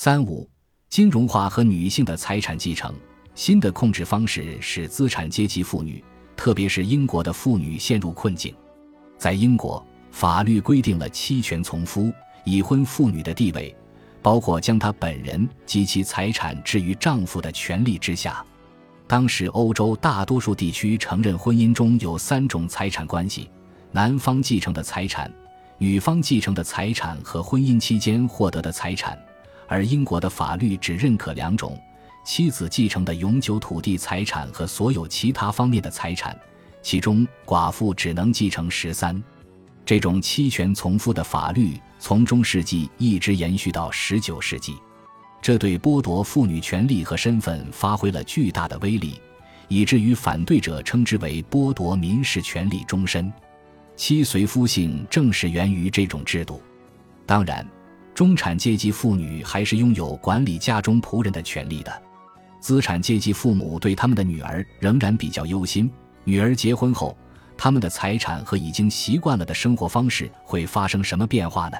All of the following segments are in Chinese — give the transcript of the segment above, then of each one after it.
三五，金融化和女性的财产继承。新的控制方式使资产阶级妇女，特别是英国的妇女陷入困境。在英国，法律规定了妻权从夫、已婚妇女的地位，包括将她本人及其财产置于丈夫的权利之下。当时，欧洲大多数地区承认婚姻中有三种财产关系：男方继承的财产、女方继承的财产和婚姻期间获得的财产，而英国的法律只认可两种。妻子继承的永久土地财产和所有其他方面的财产，其中寡妇只能继承十三。这种妻权从夫的法律从中世纪一直延续到十九世纪，这对剥夺妇女权利和身份发挥了巨大的威力，以至于反对者称之为剥夺民事权利终身。妻随夫姓正是源于这种制度。当然，中产阶级妇女还是拥有管理家中仆人的权利的。资产阶级父母对他们的女儿仍然比较忧心。女儿结婚后，他们的财产和已经习惯了的生活方式会发生什么变化呢？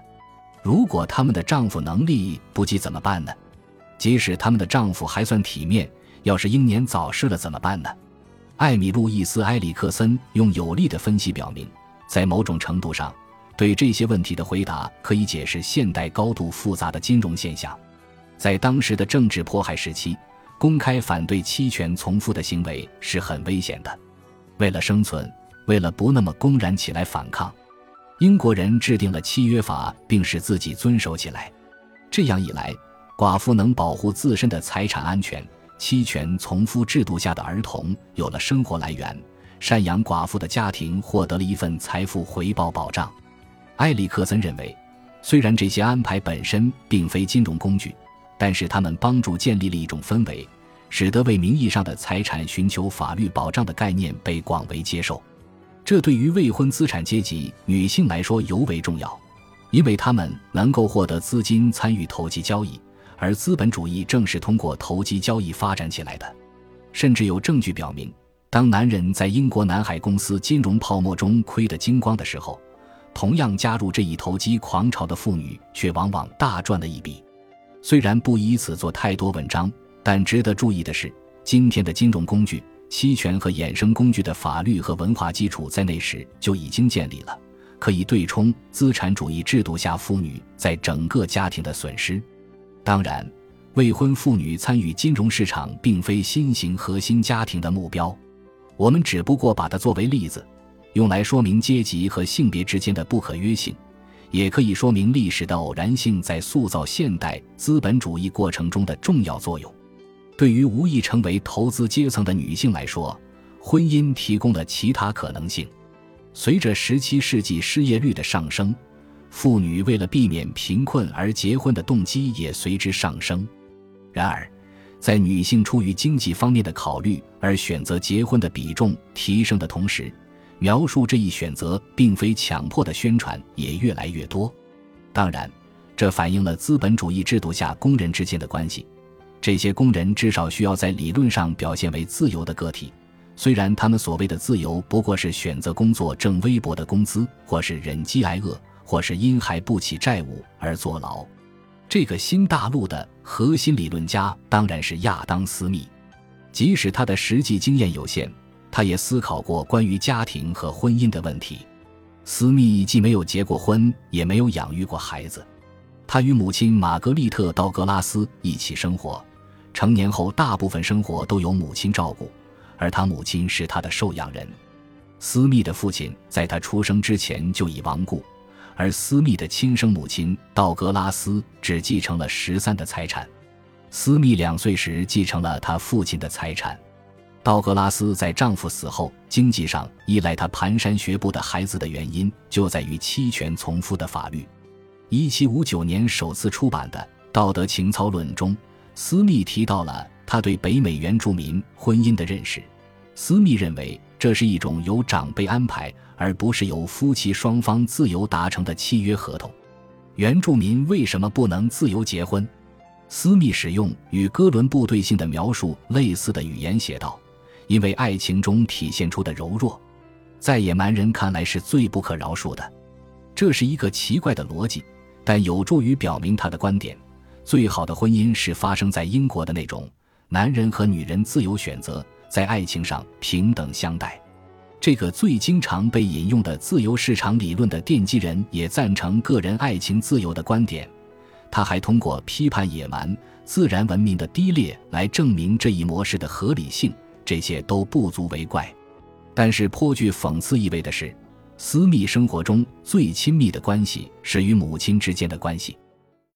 如果他们的丈夫能力不济怎么办呢？即使他们的丈夫还算体面，要是英年早逝了怎么办呢？艾米·路易斯·埃里克森用有力的分析表明，在某种程度上，对这些问题的回答可以解释现代高度复杂的金融现象。在当时的政治迫害时期。公开反对期权从夫的行为是很危险的。为了生存，为了不那么公然起来反抗，英国人制定了契约法，并使自己遵守起来。这样一来，寡妇能保护自身的财产安全，期权从夫制度下的儿童有了生活来源，赡养寡妇的家庭获得了一份财富回报保障。埃里克森认为，虽然这些安排本身并非金融工具。但是他们帮助建立了一种氛围，使得为名义上的财产寻求法律保障的概念被广为接受。这对于未婚资产阶级女性来说尤为重要，因为她们能够获得资金参与投机交易，而资本主义正是通过投机交易发展起来的。甚至有证据表明，当男人在英国南海公司金融泡沫中亏得精光的时候，同样加入这一投机狂潮的妇女却往往大赚了一笔。虽然不以此做太多文章，但值得注意的是，今天的金融工具、期权和衍生工具的法律和文化基础在那时就已经建立了，可以对冲资产主义制度下妇女在整个家庭的损失。当然，未婚妇女参与金融市场并非新型核心家庭的目标，我们只不过把它作为例子，用来说明阶级和性别之间的不可约性。也可以说明历史的偶然性在塑造现代资本主义过程中的重要作用。对于无意成为投资阶层的女性来说，婚姻提供了其他可能性。随着十七世纪失业率的上升，妇女为了避免贫困而结婚的动机也随之上升。然而，在女性出于经济方面的考虑而选择结婚的比重提升的同时，描述这一选择并非强迫的宣传也越来越多，当然，这反映了资本主义制度下工人之间的关系。这些工人至少需要在理论上表现为自由的个体，虽然他们所谓的自由不过是选择工作挣微薄的工资，或是忍饥挨饿，或是因还不起债务而坐牢。这个新大陆的核心理论家当然是亚当·斯密，即使他的实际经验有限。他也思考过关于家庭和婚姻的问题。斯密既没有结过婚，也没有养育过孩子。他与母亲玛格丽特·道格拉斯一起生活，成年后大部分生活都由母亲照顾，而他母亲是他的受养人。斯密的父亲在他出生之前就已亡故，而斯密的亲生母亲道格拉斯只继承了十三的财产。斯密两岁时继承了他父亲的财产。道格拉斯在丈夫死后，经济上依赖他蹒跚学步的孩子的原因，就在于妻权从夫的法律。一七五九年首次出版的《道德情操论》中，斯密提到了他对北美原住民婚姻的认识。斯密认为，这是一种由长辈安排，而不是由夫妻双方自由达成的契约合同。原住民为什么不能自由结婚？斯密使用与哥伦布对性的描述类似的语言写道。因为爱情中体现出的柔弱，在野蛮人看来是最不可饶恕的。这是一个奇怪的逻辑，但有助于表明他的观点。最好的婚姻是发生在英国的那种，男人和女人自由选择，在爱情上平等相待。这个最经常被引用的自由市场理论的奠基人也赞成个人爱情自由的观点。他还通过批判野蛮自然文明的低劣来证明这一模式的合理性。这些都不足为怪。但是颇具讽刺意味的是，私密生活中最亲密的关系是与母亲之间的关系。